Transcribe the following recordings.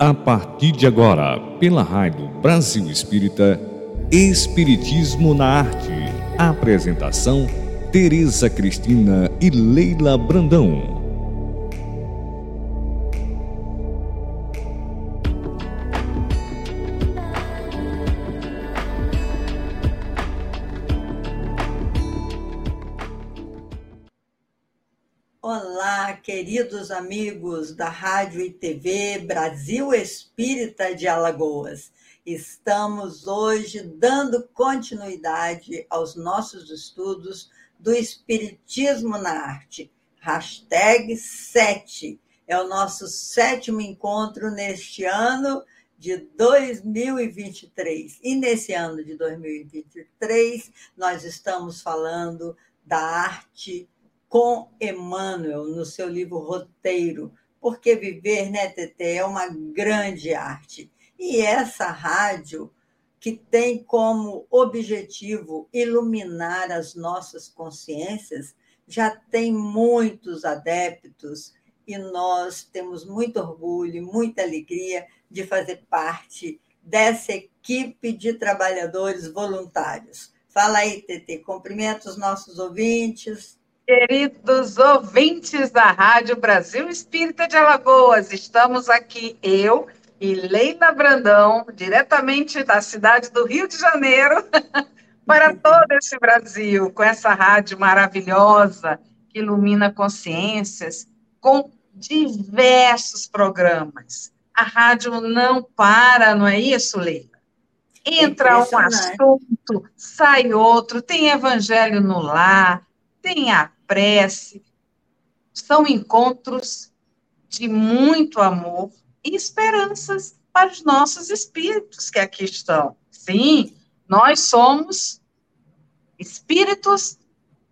A partir de agora, pela Rádio Brasil Espírita, Espiritismo na Arte. Apresentação: Tereza Cristina e Leila Brandão. Queridos amigos da Rádio e TV Brasil Espírita de Alagoas. Estamos hoje dando continuidade aos nossos estudos do Espiritismo na Arte. Hashtag 7 é o nosso sétimo encontro neste ano de 2023. E nesse ano de 2023, nós estamos falando da arte com Emmanuel no seu livro Roteiro, porque viver, né, Tete, é uma grande arte. E essa rádio que tem como objetivo iluminar as nossas consciências, já tem muitos adeptos e nós temos muito orgulho e muita alegria de fazer parte dessa equipe de trabalhadores voluntários. Fala aí, Tete, cumprimenta os nossos ouvintes. Queridos ouvintes da Rádio Brasil Espírita de Alagoas, estamos aqui, eu e Leila Brandão, diretamente da cidade do Rio de Janeiro, para todo esse Brasil, com essa rádio maravilhosa que ilumina consciências, com diversos programas. A rádio não para, não é isso, Leila? Entra um assunto, sai outro, tem evangelho no lar, tem a prece, são encontros de muito amor e esperanças para os nossos espíritos que aqui estão. Sim, nós somos espíritos,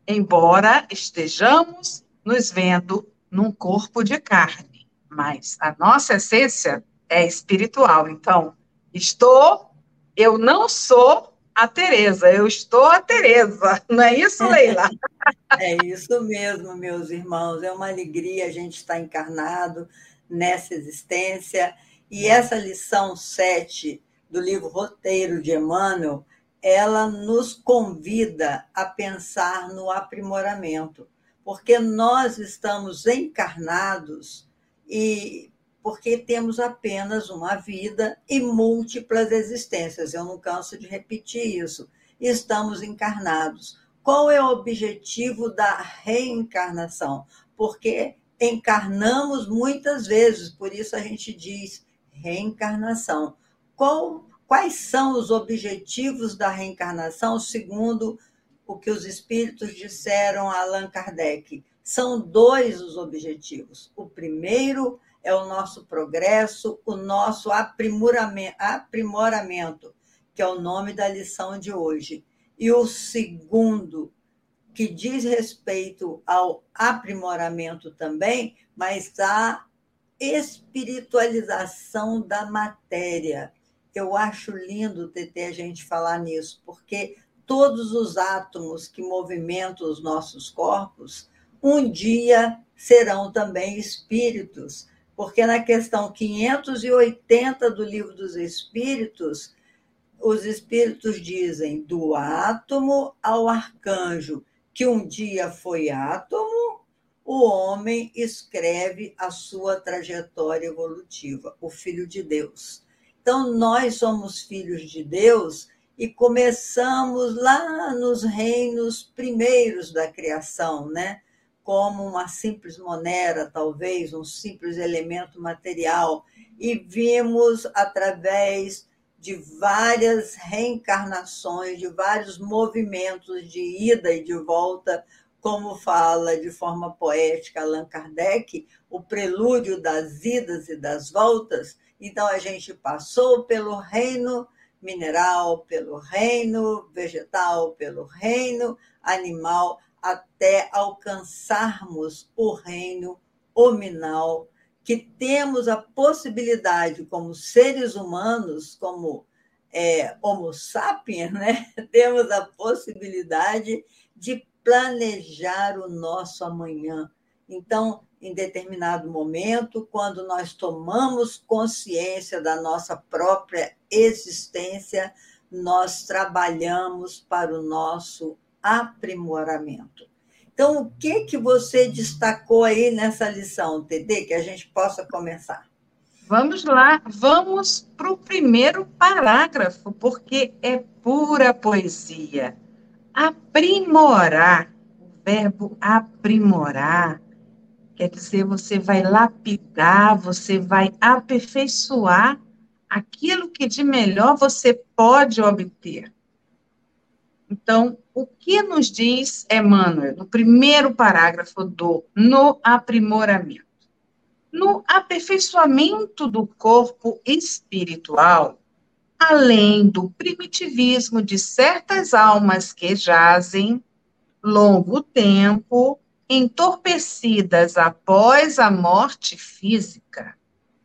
embora estejamos nos vendo num corpo de carne, mas a nossa essência é espiritual. Então, estou, eu não sou a Tereza, eu estou a Tereza, não é isso, Leila? é isso mesmo, meus irmãos, é uma alegria a gente estar encarnado nessa existência. E essa lição 7 do livro Roteiro de Emmanuel, ela nos convida a pensar no aprimoramento, porque nós estamos encarnados e porque temos apenas uma vida e múltiplas existências. Eu não canso de repetir isso. Estamos encarnados. Qual é o objetivo da reencarnação? Porque encarnamos muitas vezes, por isso a gente diz reencarnação. Qual, quais são os objetivos da reencarnação, segundo o que os espíritos disseram a Allan Kardec? São dois os objetivos. O primeiro é o nosso progresso, o nosso aprimoramento, que é o nome da lição de hoje. E o segundo, que diz respeito ao aprimoramento também, mas à espiritualização da matéria. Eu acho lindo, TT, a gente falar nisso, porque todos os átomos que movimentam os nossos corpos, um dia serão também espíritos porque na questão 580 do Livro dos Espíritos, os espíritos dizem do átomo ao arcanjo, que um dia foi átomo, o homem escreve a sua trajetória evolutiva, o Filho de Deus. Então, nós somos filhos de Deus e começamos lá nos reinos primeiros da criação, né? Como uma simples monera, talvez, um simples elemento material, e vimos através de várias reencarnações, de vários movimentos de ida e de volta, como fala de forma poética Allan Kardec, o prelúdio das idas e das voltas. Então, a gente passou pelo reino mineral, pelo reino vegetal, pelo reino animal, até alcançarmos o reino hominal, que temos a possibilidade, como seres humanos, como é, Homo sapiens, né? temos a possibilidade de planejar o nosso amanhã. Então, em determinado momento, quando nós tomamos consciência da nossa própria existência, nós trabalhamos para o nosso aprimoramento. Então, o que que você destacou aí nessa lição, TD, que a gente possa começar? Vamos lá, vamos para o primeiro parágrafo, porque é pura poesia. Aprimorar, o verbo aprimorar, quer dizer, você vai lapidar, você vai aperfeiçoar aquilo que de melhor você pode obter. Então, o que nos diz Emmanuel no primeiro parágrafo do No Aprimoramento? No aperfeiçoamento do corpo espiritual, além do primitivismo de certas almas que jazem longo tempo entorpecidas após a morte física,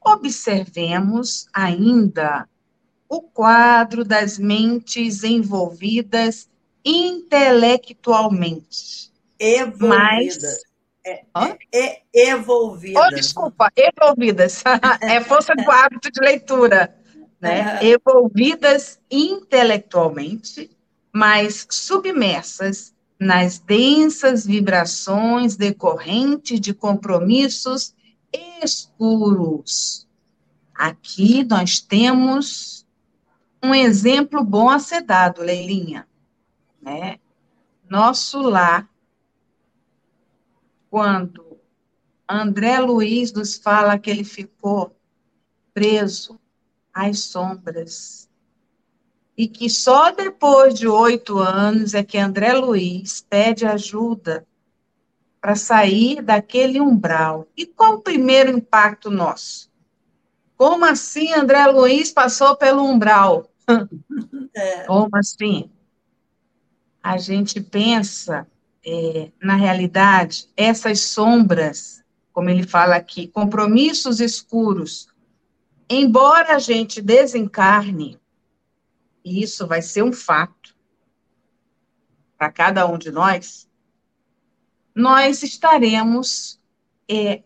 observemos ainda o quadro das mentes envolvidas intelectualmente. Evolvidas. Mas, é, é, é, evolvidas. Oh, desculpa, evolvidas. é força do hábito de leitura. Né? Uhum. Evolvidas intelectualmente, mas submersas nas densas vibrações decorrentes de compromissos escuros. Aqui nós temos um exemplo bom a ser dado, Leilinha. Né? Nosso lar, quando André Luiz nos fala que ele ficou preso às sombras, e que só depois de oito anos é que André Luiz pede ajuda para sair daquele umbral. E qual o primeiro impacto nosso? Como assim André Luiz passou pelo umbral? É. Como assim? A gente pensa, é, na realidade, essas sombras, como ele fala aqui, compromissos escuros, embora a gente desencarne, e isso vai ser um fato para cada um de nós, nós estaremos é,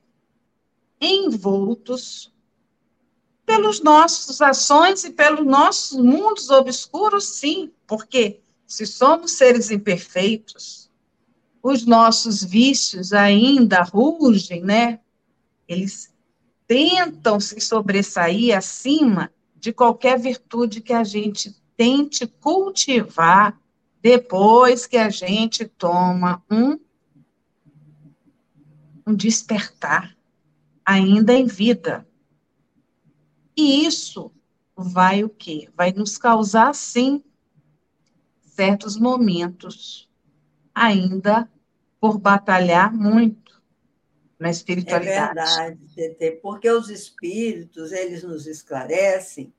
envoltos pelos nossos ações e pelos nossos mundos obscuros, sim, porque se somos seres imperfeitos, os nossos vícios ainda rugem, né? Eles tentam se sobressair acima de qualquer virtude que a gente tente cultivar depois que a gente toma um, um despertar ainda em vida. E isso vai o quê? Vai nos causar, sim, certos momentos ainda por batalhar muito na espiritualidade. É verdade, Tete, porque os espíritos, eles nos esclarecem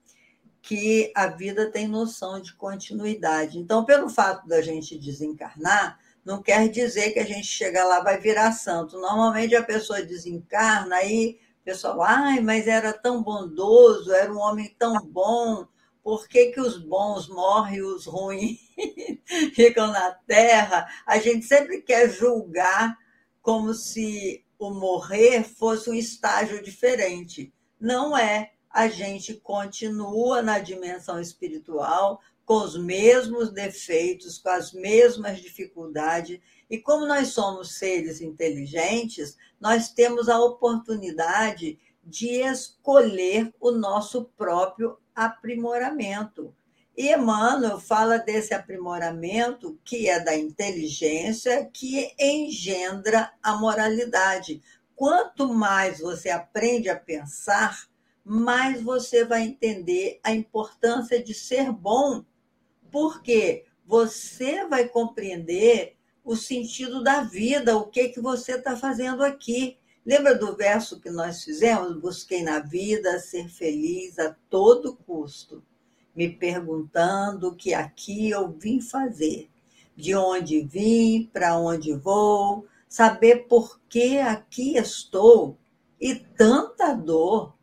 que a vida tem noção de continuidade. Então, pelo fato da gente desencarnar, não quer dizer que a gente chega lá vai virar santo. Normalmente a pessoa desencarna aí pessoal, ai, mas era tão bondoso, era um homem tão bom, por que, que os bons morrem e os ruins ficam na terra? A gente sempre quer julgar como se o morrer fosse um estágio diferente. Não é. A gente continua na dimensão espiritual, com os mesmos defeitos, com as mesmas dificuldades. E como nós somos seres inteligentes, nós temos a oportunidade de escolher o nosso próprio aprimoramento. E Emmanuel fala desse aprimoramento que é da inteligência, que engendra a moralidade. Quanto mais você aprende a pensar, mais você vai entender a importância de ser bom porque você vai compreender o sentido da vida, o que que você está fazendo aqui. Lembra do verso que nós fizemos? Busquei na vida ser feliz a todo custo, me perguntando o que aqui eu vim fazer, de onde vim, para onde vou, saber por que aqui estou e tanta dor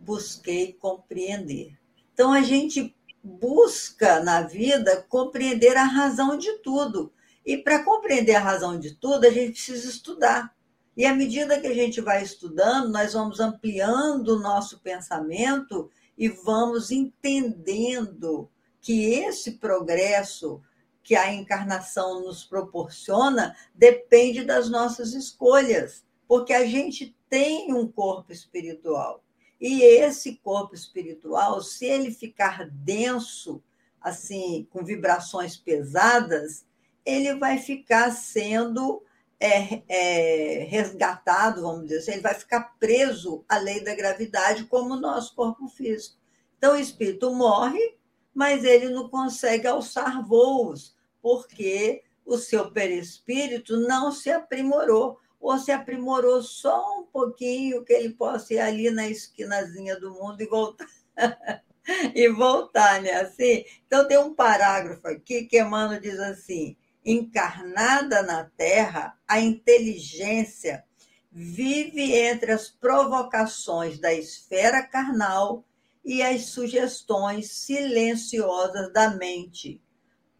busquei compreender. Então a gente busca na vida compreender a razão de tudo. E para compreender a razão de tudo, a gente precisa estudar. E à medida que a gente vai estudando, nós vamos ampliando o nosso pensamento e vamos entendendo que esse progresso que a encarnação nos proporciona depende das nossas escolhas, porque a gente tem um corpo espiritual. E esse corpo espiritual, se ele ficar denso, assim, com vibrações pesadas, ele vai ficar sendo é, é, resgatado, vamos dizer assim, ele vai ficar preso à lei da gravidade como o nosso corpo físico. Então, o espírito morre, mas ele não consegue alçar voos, porque o seu perispírito não se aprimorou, ou se aprimorou só um pouquinho, que ele possa ir ali na esquinazinha do mundo e voltar. e voltar, né? Assim, então tem um parágrafo aqui que Emmanuel diz assim: encarnada na Terra, a inteligência vive entre as provocações da esfera carnal e as sugestões silenciosas da mente.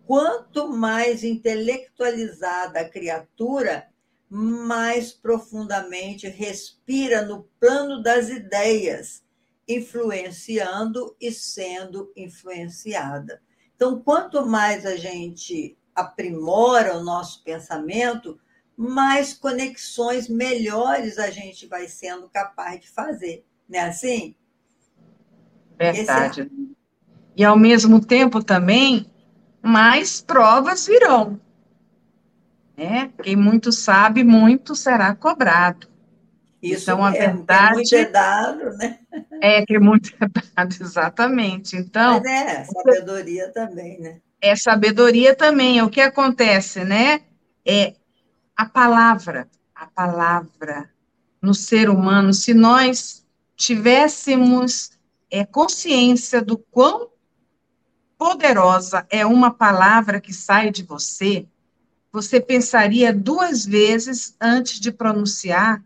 Quanto mais intelectualizada a criatura, mais profundamente respira no plano das ideias, influenciando e sendo influenciada. Então, quanto mais a gente aprimora o nosso pensamento, mais conexões melhores a gente vai sendo capaz de fazer. Não é assim? Verdade. É... E, ao mesmo tempo, também, mais provas virão. Né? Quem muito sabe, muito será cobrado. Isso então, a verdade. Muito é dado, né? É, que muito é dado, exatamente. Então. Mas é, sabedoria também, né? É sabedoria também. É o que acontece, né? É a palavra, a palavra no ser humano, se nós tivéssemos é, consciência do quão poderosa é uma palavra que sai de você, você pensaria duas vezes antes de pronunciar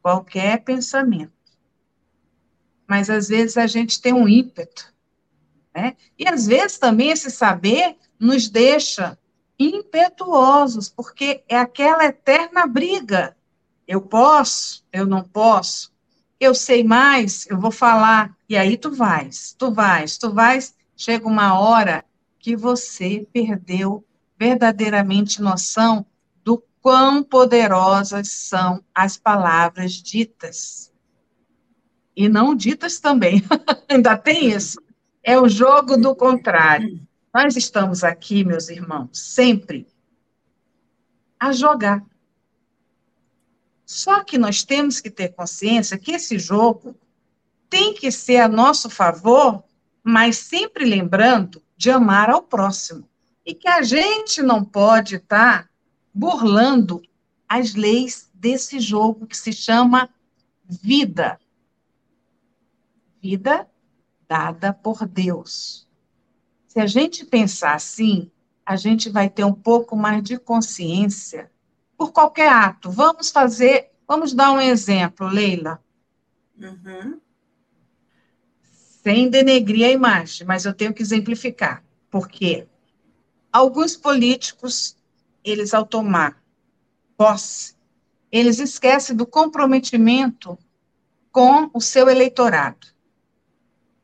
qualquer pensamento. Mas às vezes a gente tem um ímpeto né? E às vezes também esse saber nos deixa impetuosos, porque é aquela eterna briga. Eu posso, eu não posso, eu sei mais, eu vou falar, e aí tu vais, tu vais, tu vais. Chega uma hora que você perdeu verdadeiramente noção do quão poderosas são as palavras ditas. E não ditas também, ainda tem isso. É o jogo do contrário. Nós estamos aqui, meus irmãos, sempre a jogar. Só que nós temos que ter consciência que esse jogo tem que ser a nosso favor, mas sempre lembrando de amar ao próximo. E que a gente não pode estar tá burlando as leis desse jogo que se chama vida. Vida dada por Deus. Se a gente pensar assim, a gente vai ter um pouco mais de consciência por qualquer ato. Vamos fazer, vamos dar um exemplo, Leila. Uhum. Sem denegrir a imagem, mas eu tenho que exemplificar. Porque alguns políticos, eles ao tomar posse, eles esquecem do comprometimento com o seu eleitorado.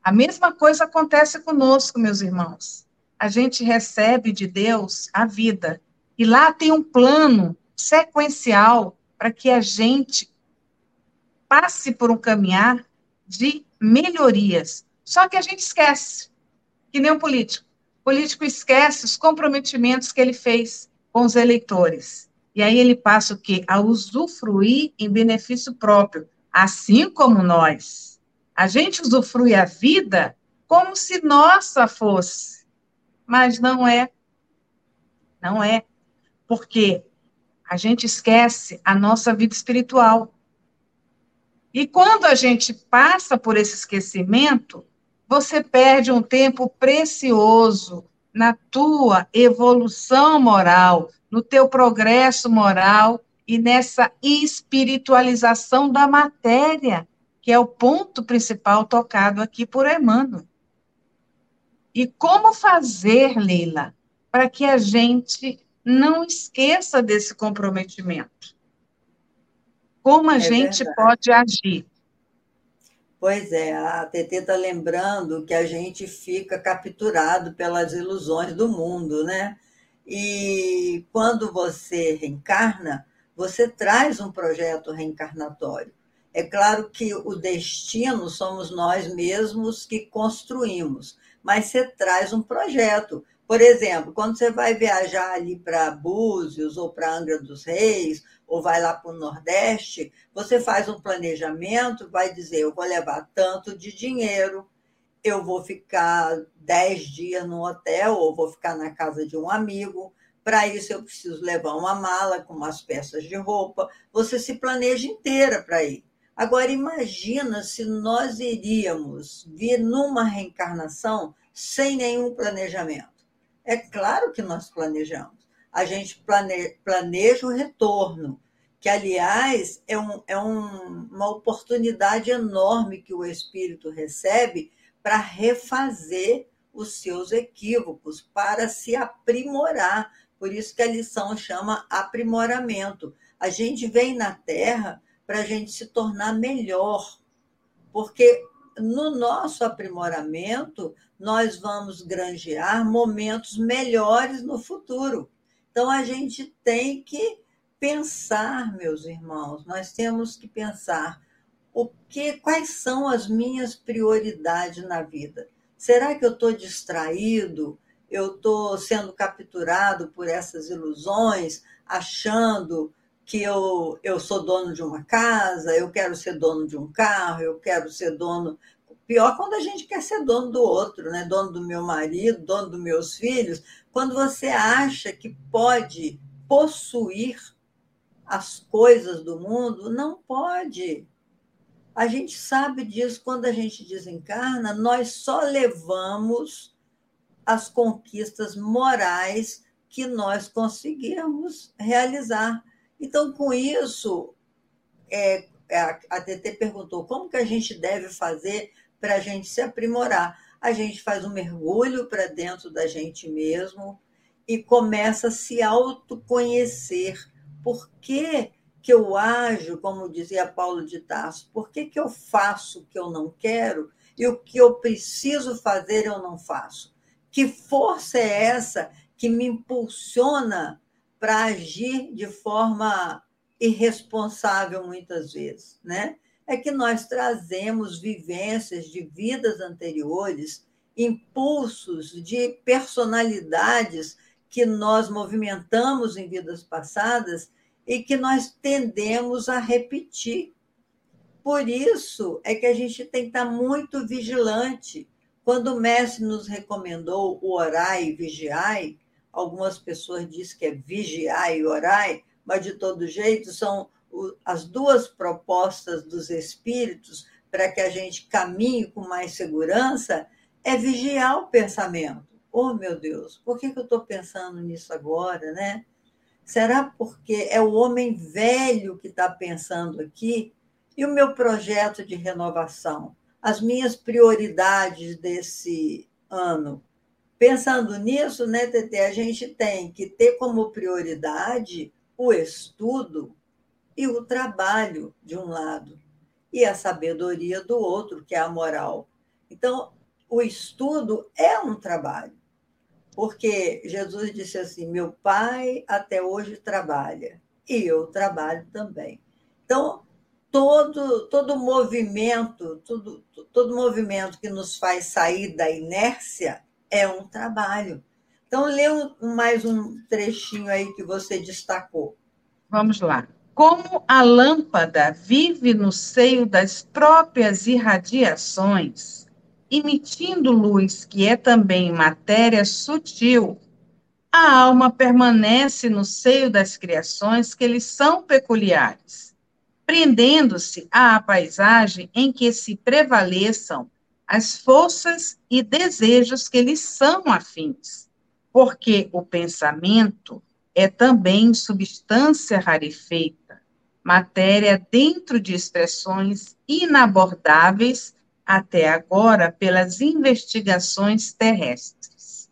A mesma coisa acontece conosco, meus irmãos. A gente recebe de Deus a vida. E lá tem um plano sequencial para que a gente passe por um caminhar de melhorias. Só que a gente esquece, que nem um político. O político esquece os comprometimentos que ele fez com os eleitores. E aí ele passa o quê? A usufruir em benefício próprio, assim como nós. A gente usufrui a vida como se nossa fosse, mas não é. Não é. Porque a gente esquece a nossa vida espiritual. E quando a gente passa por esse esquecimento, você perde um tempo precioso na tua evolução moral, no teu progresso moral e nessa espiritualização da matéria que é o ponto principal tocado aqui por Emmanuel. E como fazer, Leila, para que a gente não esqueça desse comprometimento? Como a é gente verdade. pode agir? Pois é, a TT está lembrando que a gente fica capturado pelas ilusões do mundo, né? E quando você reencarna, você traz um projeto reencarnatório. É claro que o destino somos nós mesmos que construímos, mas você traz um projeto. Por exemplo, quando você vai viajar ali para Búzios ou para Angra dos Reis, ou vai lá para o Nordeste, você faz um planejamento, vai dizer: eu vou levar tanto de dinheiro, eu vou ficar dez dias no hotel, ou vou ficar na casa de um amigo. Para isso, eu preciso levar uma mala com umas peças de roupa. Você se planeja inteira para ir. Agora, imagina se nós iríamos vir numa reencarnação sem nenhum planejamento. É claro que nós planejamos. A gente plane, planeja o retorno, que, aliás, é, um, é um, uma oportunidade enorme que o espírito recebe para refazer os seus equívocos, para se aprimorar. Por isso que a lição chama aprimoramento. A gente vem na Terra para a gente se tornar melhor. Porque no nosso aprimoramento, nós vamos granjear momentos melhores no futuro. Então, a gente tem que pensar, meus irmãos, nós temos que pensar o que, quais são as minhas prioridades na vida. Será que eu estou distraído? Eu estou sendo capturado por essas ilusões, achando que eu, eu sou dono de uma casa, eu quero ser dono de um carro, eu quero ser dono. Pior quando a gente quer ser dono do outro, né? dono do meu marido, dono dos meus filhos. Quando você acha que pode possuir as coisas do mundo, não pode. A gente sabe disso, quando a gente desencarna, nós só levamos as conquistas morais que nós conseguirmos realizar. Então, com isso, é, é a TT perguntou como que a gente deve fazer para a gente se aprimorar. A gente faz um mergulho para dentro da gente mesmo e começa a se autoconhecer. Por que, que eu ajo, como dizia Paulo de Tarso, por que, que eu faço o que eu não quero e o que eu preciso fazer eu não faço? Que força é essa que me impulsiona para agir de forma irresponsável muitas vezes, né? É que nós trazemos vivências de vidas anteriores, impulsos de personalidades que nós movimentamos em vidas passadas e que nós tendemos a repetir. Por isso é que a gente tem que estar muito vigilante. Quando o mestre nos recomendou o orai e vigiai, algumas pessoas dizem que é vigiar e orar, mas de todo jeito são as duas propostas dos espíritos para que a gente caminhe com mais segurança é vigiar o pensamento. Oh, meu Deus, por que, que eu estou pensando nisso agora, né? Será porque é o homem velho que está pensando aqui? E o meu projeto de renovação? As minhas prioridades desse ano? Pensando nisso, né, Tete, a gente tem que ter como prioridade o estudo e o trabalho de um lado e a sabedoria do outro, que é a moral. Então, o estudo é um trabalho, porque Jesus disse assim: Meu pai até hoje trabalha e eu trabalho também. Então, todo todo movimento, todo, todo movimento que nos faz sair da inércia é um trabalho. Então, lê mais um trechinho aí que você destacou. Vamos lá. Como a lâmpada vive no seio das próprias irradiações, emitindo luz que é também matéria sutil, a alma permanece no seio das criações que lhes são peculiares, prendendo-se à paisagem em que se prevaleçam as forças e desejos que lhes são afins, porque o pensamento é também substância rarefeita, matéria dentro de expressões inabordáveis até agora pelas investigações terrestres.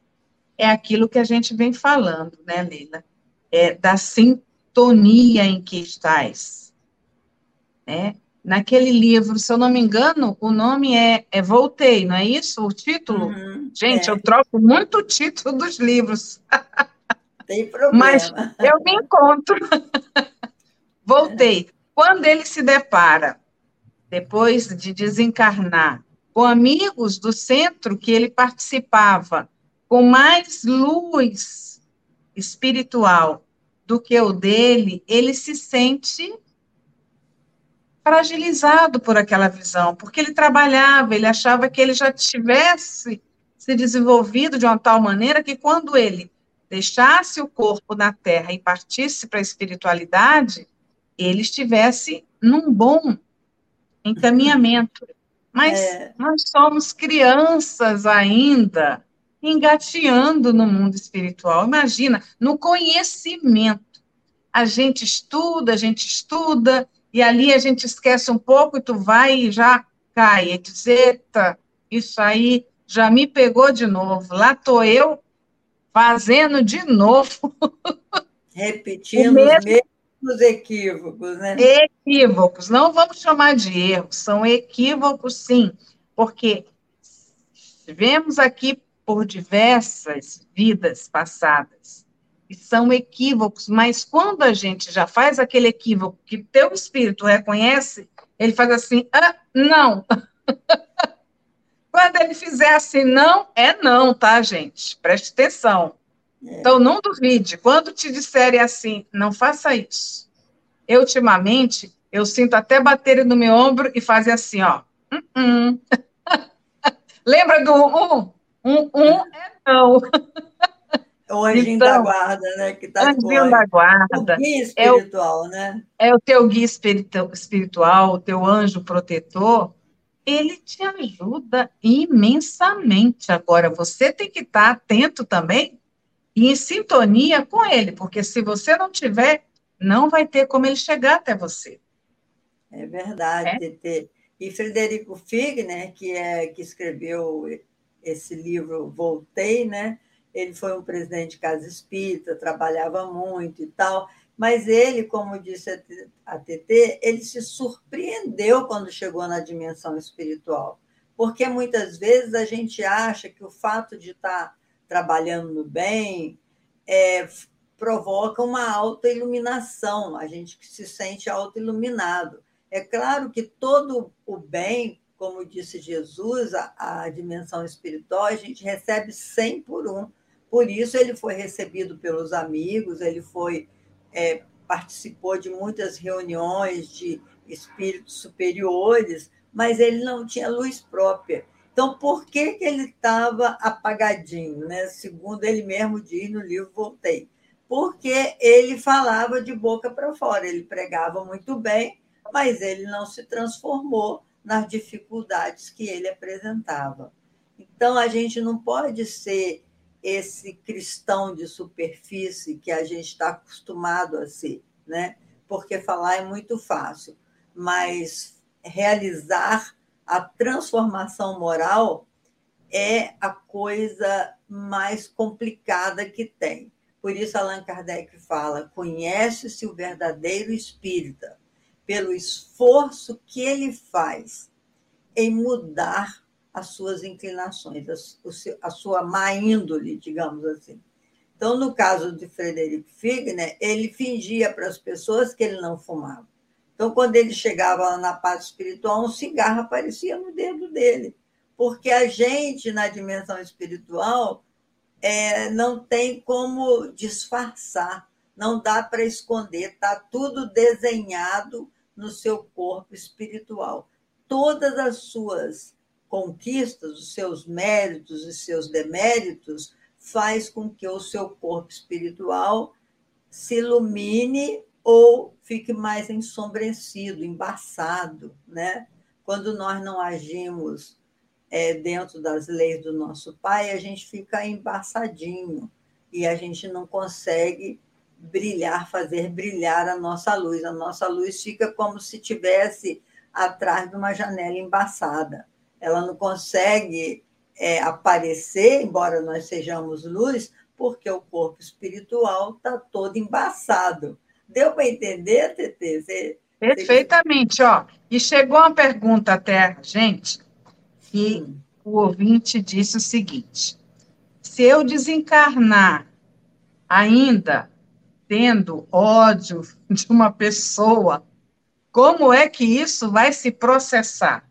É aquilo que a gente vem falando, né, Leila? É da sintonia em que estás. É, naquele livro, se eu não me engano, o nome é, é Voltei, não é isso? O título? Uhum, Gente, é. eu troco muito o título dos livros. Tem problema. Mas eu me encontro. Voltei. Quando ele se depara, depois de desencarnar, com amigos do centro que ele participava, com mais luz espiritual do que o dele, ele se sente fragilizado por aquela visão, porque ele trabalhava, ele achava que ele já tivesse se desenvolvido de uma tal maneira que quando ele deixasse o corpo na terra e partisse para a espiritualidade, ele estivesse num bom encaminhamento. Mas é. nós somos crianças ainda, engateando no mundo espiritual. Imagina, no conhecimento. A gente estuda, a gente estuda, e ali a gente esquece um pouco e tu vai e já cai. E diz, eita, isso aí já me pegou de novo. Lá estou eu fazendo de novo. Repetindo os mesmos equívocos, né? Equívocos. Não vamos chamar de erros, são equívocos, sim. Porque vemos aqui por diversas vidas passadas e são equívocos, mas quando a gente já faz aquele equívoco que teu espírito reconhece, ele faz assim, ah, não. quando ele fizer assim, não, é não, tá, gente? Preste atenção. É. Então, não duvide. Quando te disserem assim, não faça isso. Eu, ultimamente, eu sinto até bater no meu ombro e fazer assim, ó. Uh -uh. Lembra do um? Um, um é não. O anjinho então, da guarda, né? Que tá anjinho da guarda. O guia espiritual, é o, né? É o teu guia espiritual, o teu anjo protetor. Ele te ajuda imensamente. Agora, você tem que estar atento também e em sintonia com ele, porque se você não tiver, não vai ter como ele chegar até você. É verdade, é? E Frederico Fig, né, que, é, que escreveu esse livro Voltei, né? Ele foi um presidente de casa espírita, trabalhava muito e tal, mas ele, como disse a TT, ele se surpreendeu quando chegou na dimensão espiritual, porque muitas vezes a gente acha que o fato de estar trabalhando no bem é, provoca uma autoiluminação, a gente se sente autoiluminado. É claro que todo o bem, como disse Jesus, a, a dimensão espiritual, a gente recebe 100 por um por isso ele foi recebido pelos amigos, ele foi é, participou de muitas reuniões de espíritos superiores, mas ele não tinha luz própria. Então, por que, que ele estava apagadinho? Né? Segundo ele mesmo diz no livro Voltei. Porque ele falava de boca para fora, ele pregava muito bem, mas ele não se transformou nas dificuldades que ele apresentava. Então, a gente não pode ser esse cristão de superfície que a gente está acostumado a ser, né? Porque falar é muito fácil, mas realizar a transformação moral é a coisa mais complicada que tem. Por isso Allan Kardec fala: conhece-se o verdadeiro espírita pelo esforço que ele faz em mudar as suas inclinações, a, sua má índole, digamos assim. Então, no caso de Frederico Figner, ele fingia para as pessoas que ele não fumava. Então, quando ele chegava na parte espiritual, um cigarro aparecia no dedo dele. Porque a gente, na dimensão espiritual, é, não tem como disfarçar, não dá para esconder, está tudo desenhado no seu corpo espiritual. Todas as suas conquistas, os seus méritos e seus deméritos, faz com que o seu corpo espiritual se ilumine ou fique mais ensombrecido, embaçado, né? Quando nós não agimos é, dentro das leis do nosso Pai, a gente fica embaçadinho e a gente não consegue brilhar, fazer brilhar a nossa luz. A nossa luz fica como se tivesse atrás de uma janela embaçada ela não consegue é, aparecer, embora nós sejamos luz, porque o corpo espiritual está todo embaçado. Deu para entender, Tetê? Você, Perfeitamente, ó. E chegou uma pergunta até a gente, e hum. o ouvinte disse o seguinte: se eu desencarnar ainda tendo ódio de uma pessoa, como é que isso vai se processar?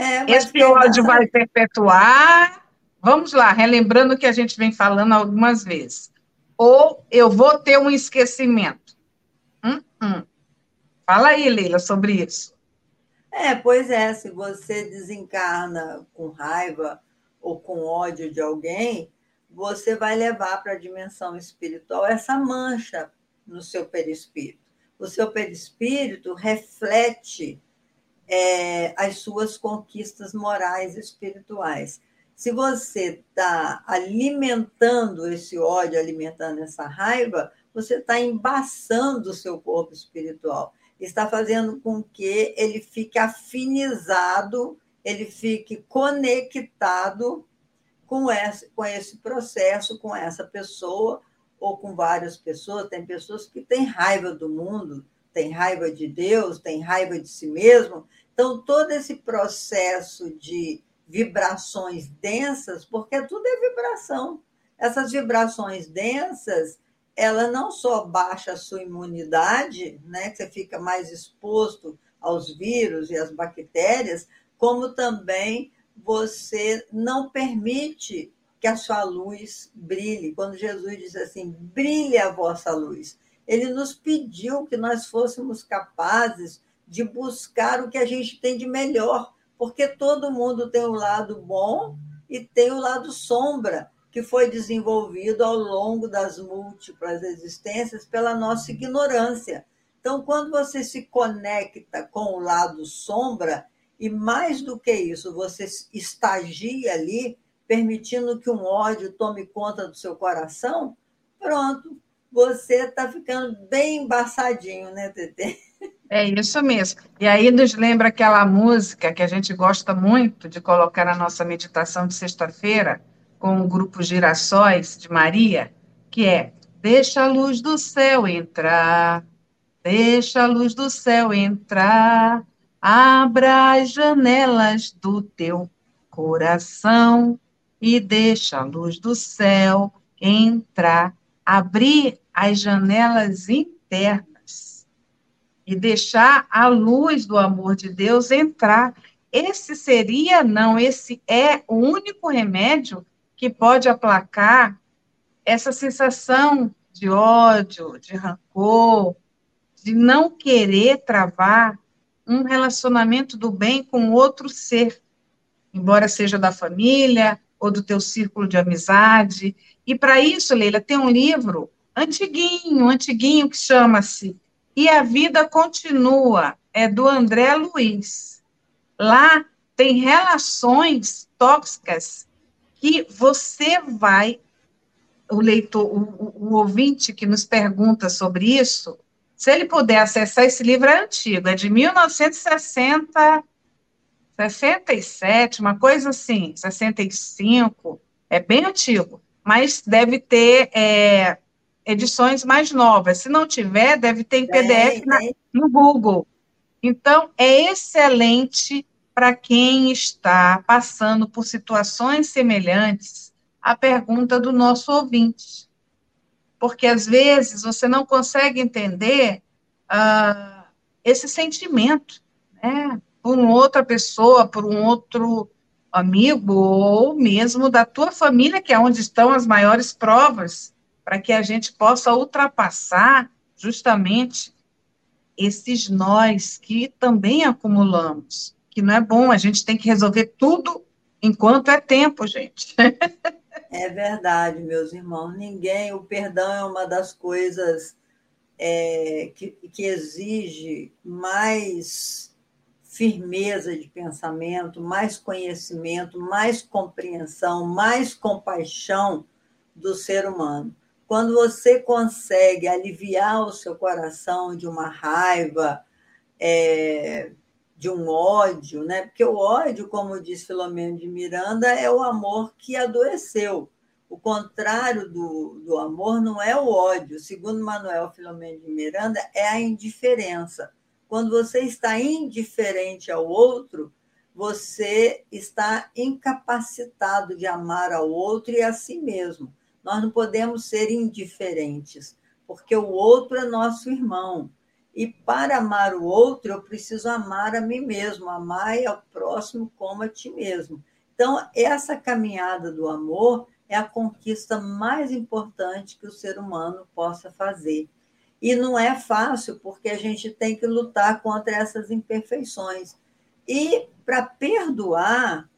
É, Esse ódio vai perpetuar. Vamos lá, relembrando o que a gente vem falando algumas vezes. Ou eu vou ter um esquecimento. Hum, hum. Fala aí, Leila, sobre isso. É, pois é, se você desencarna com raiva ou com ódio de alguém, você vai levar para a dimensão espiritual essa mancha no seu perispírito. O seu perispírito reflete é, as suas conquistas morais e espirituais. Se você está alimentando esse ódio, alimentando essa raiva, você está embaçando o seu corpo espiritual. Está fazendo com que ele fique afinizado, ele fique conectado com esse, com esse processo, com essa pessoa, ou com várias pessoas. Tem pessoas que têm raiva do mundo, têm raiva de Deus, têm raiva de si mesmo, então, todo esse processo de vibrações densas, porque tudo é vibração, essas vibrações densas, ela não só baixa a sua imunidade, né, que você fica mais exposto aos vírus e às bactérias, como também você não permite que a sua luz brilhe. Quando Jesus diz assim: brilhe a vossa luz, ele nos pediu que nós fôssemos capazes de buscar o que a gente tem de melhor, porque todo mundo tem o lado bom e tem o lado sombra, que foi desenvolvido ao longo das múltiplas existências pela nossa ignorância. Então, quando você se conecta com o lado sombra, e mais do que isso, você estagia ali, permitindo que um ódio tome conta do seu coração, pronto, você está ficando bem embaçadinho, né, Tete? É isso mesmo. E aí nos lembra aquela música que a gente gosta muito de colocar na nossa meditação de sexta-feira, com o grupo Girassóis de Maria, que é Deixa a luz do céu entrar, deixa a luz do céu entrar, abra as janelas do teu coração e deixa a luz do céu entrar, abrir as janelas internas e deixar a luz do amor de Deus entrar. Esse seria, não, esse é o único remédio que pode aplacar essa sensação de ódio, de rancor, de não querer travar um relacionamento do bem com outro ser, embora seja da família ou do teu círculo de amizade. E para isso, Leila, tem um livro antiguinho, antiguinho, que chama-se e a vida continua, é do André Luiz. Lá tem relações tóxicas que você vai, o leitor, o, o, ouvinte que nos pergunta sobre isso, se ele puder acessar esse livro é antigo, é de 1960, 67, uma coisa assim, 65, é bem antigo, mas deve ter é, edições mais novas. Se não tiver, deve ter em PDF na, no Google. Então, é excelente para quem está passando por situações semelhantes à pergunta do nosso ouvinte. Porque, às vezes, você não consegue entender uh, esse sentimento, né? Por uma outra pessoa, por um outro amigo, ou mesmo da tua família, que é onde estão as maiores provas para que a gente possa ultrapassar justamente esses nós que também acumulamos, que não é bom, a gente tem que resolver tudo enquanto é tempo, gente. É verdade, meus irmãos. Ninguém, o perdão é uma das coisas é, que, que exige mais firmeza de pensamento, mais conhecimento, mais compreensão, mais compaixão do ser humano. Quando você consegue aliviar o seu coração de uma raiva, é, de um ódio, né? Porque o ódio, como diz Filomeno de Miranda, é o amor que adoeceu. O contrário do, do amor não é o ódio. Segundo Manuel Filomeno de Miranda, é a indiferença. Quando você está indiferente ao outro, você está incapacitado de amar ao outro e a si mesmo. Nós não podemos ser indiferentes, porque o outro é nosso irmão. E para amar o outro, eu preciso amar a mim mesmo, amar ao próximo como a ti mesmo. Então, essa caminhada do amor é a conquista mais importante que o ser humano possa fazer. E não é fácil, porque a gente tem que lutar contra essas imperfeições. E para perdoar,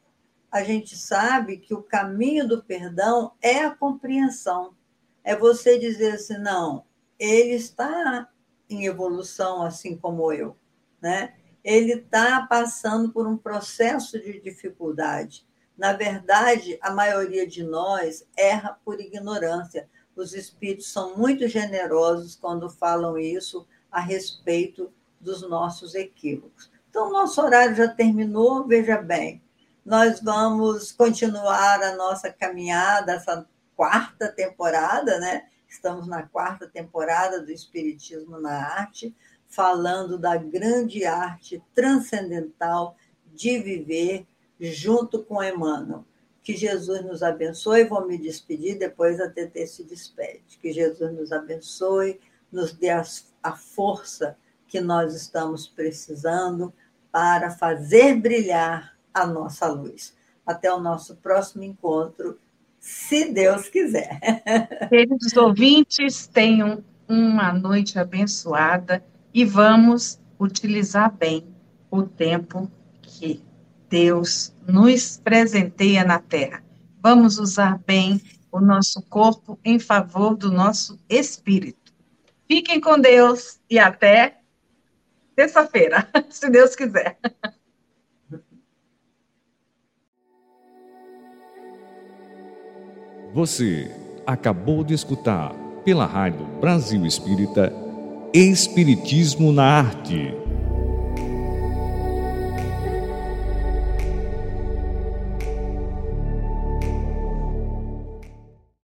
a gente sabe que o caminho do perdão é a compreensão. É você dizer assim: não, ele está em evolução, assim como eu. Né? Ele está passando por um processo de dificuldade. Na verdade, a maioria de nós erra por ignorância. Os espíritos são muito generosos quando falam isso a respeito dos nossos equívocos. Então, nosso horário já terminou, veja bem. Nós vamos continuar a nossa caminhada, essa quarta temporada, né? Estamos na quarta temporada do Espiritismo na Arte, falando da grande arte transcendental de viver junto com Emmanuel. Que Jesus nos abençoe. Vou me despedir, depois a TT se despede. Que Jesus nos abençoe, nos dê a força que nós estamos precisando para fazer brilhar a nossa luz. Até o nosso próximo encontro, se Deus quiser. Queridos ouvintes, tenham uma noite abençoada e vamos utilizar bem o tempo que Deus nos presenteia na Terra. Vamos usar bem o nosso corpo em favor do nosso espírito. Fiquem com Deus e até terça-feira, se Deus quiser. Você acabou de escutar pela Rádio Brasil Espírita Espiritismo na Arte